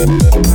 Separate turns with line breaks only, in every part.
Thank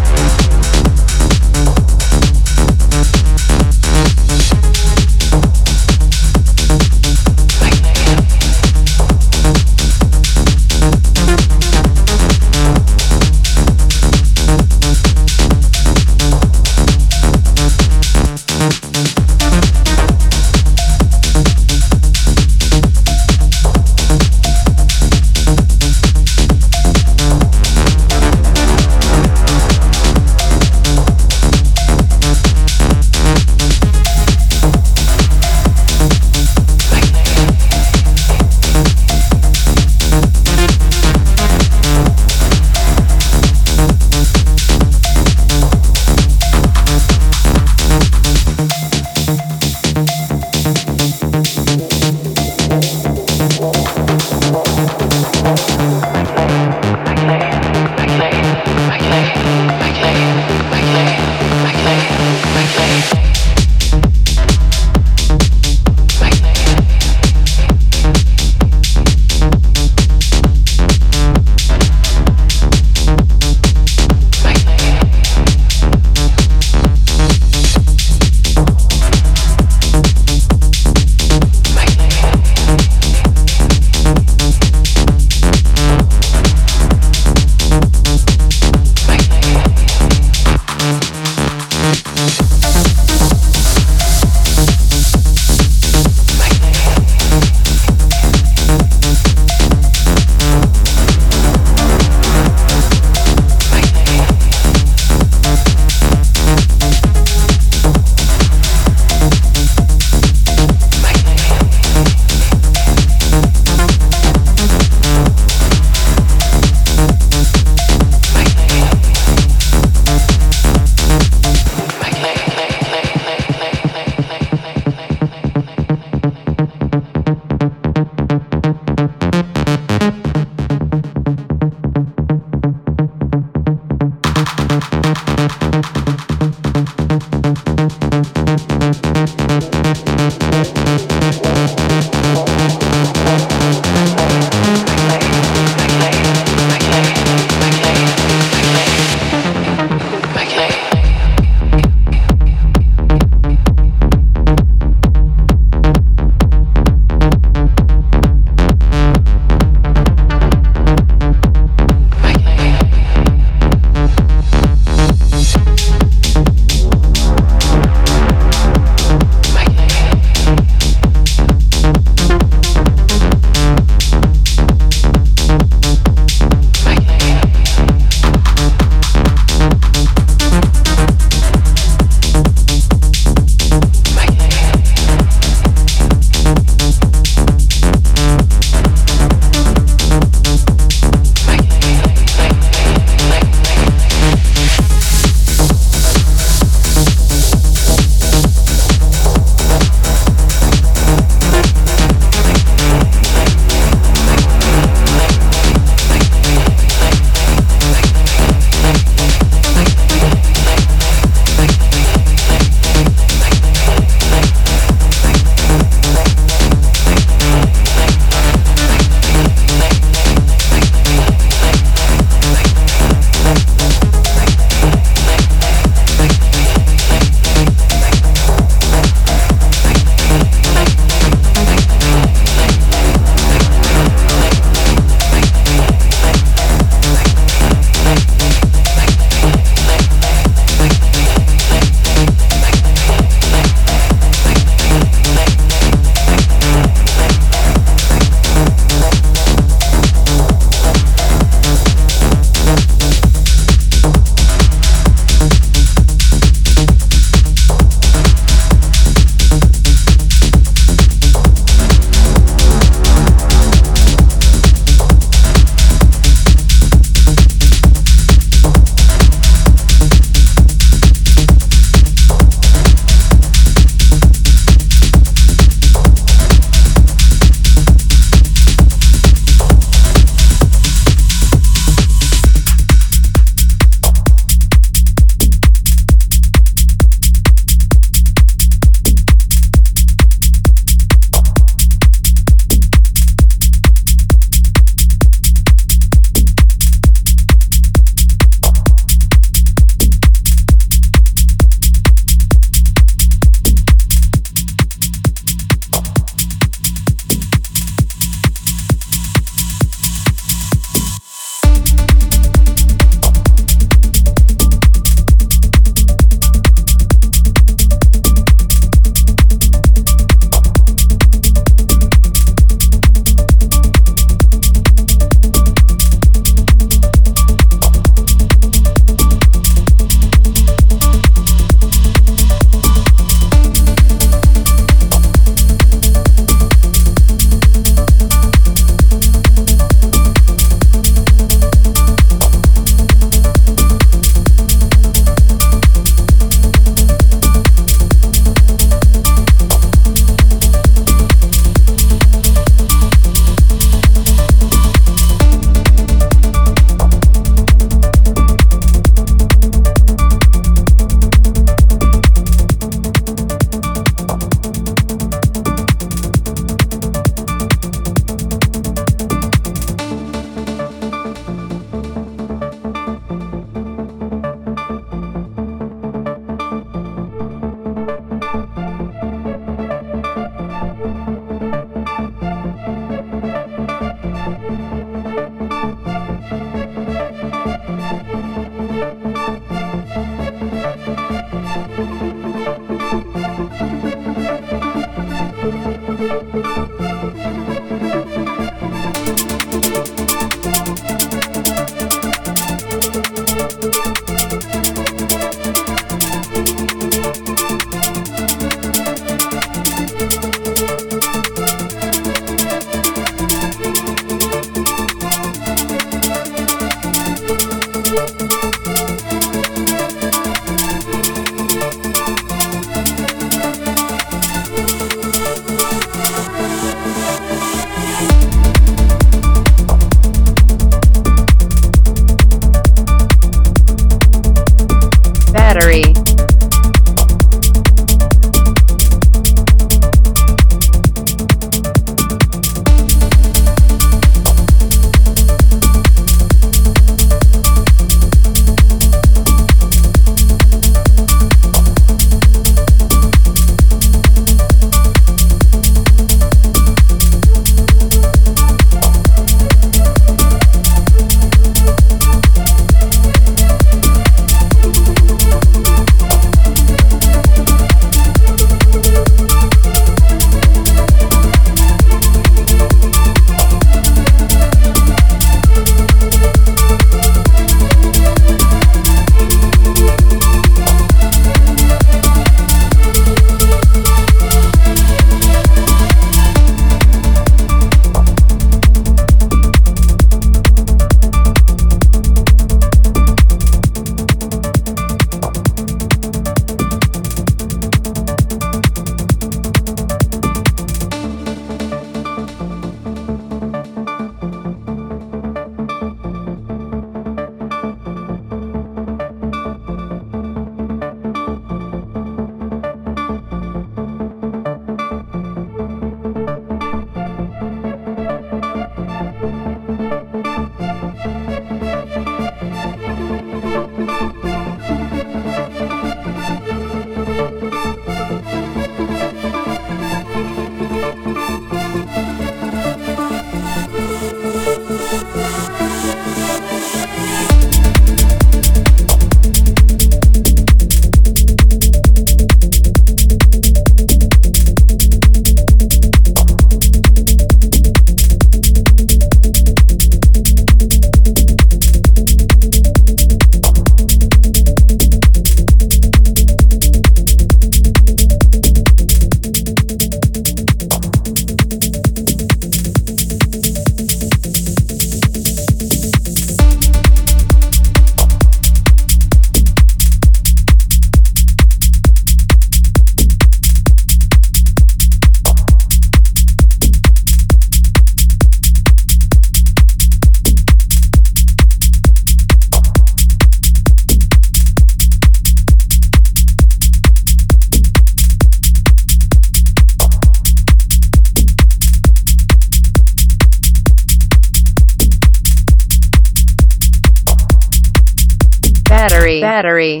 battery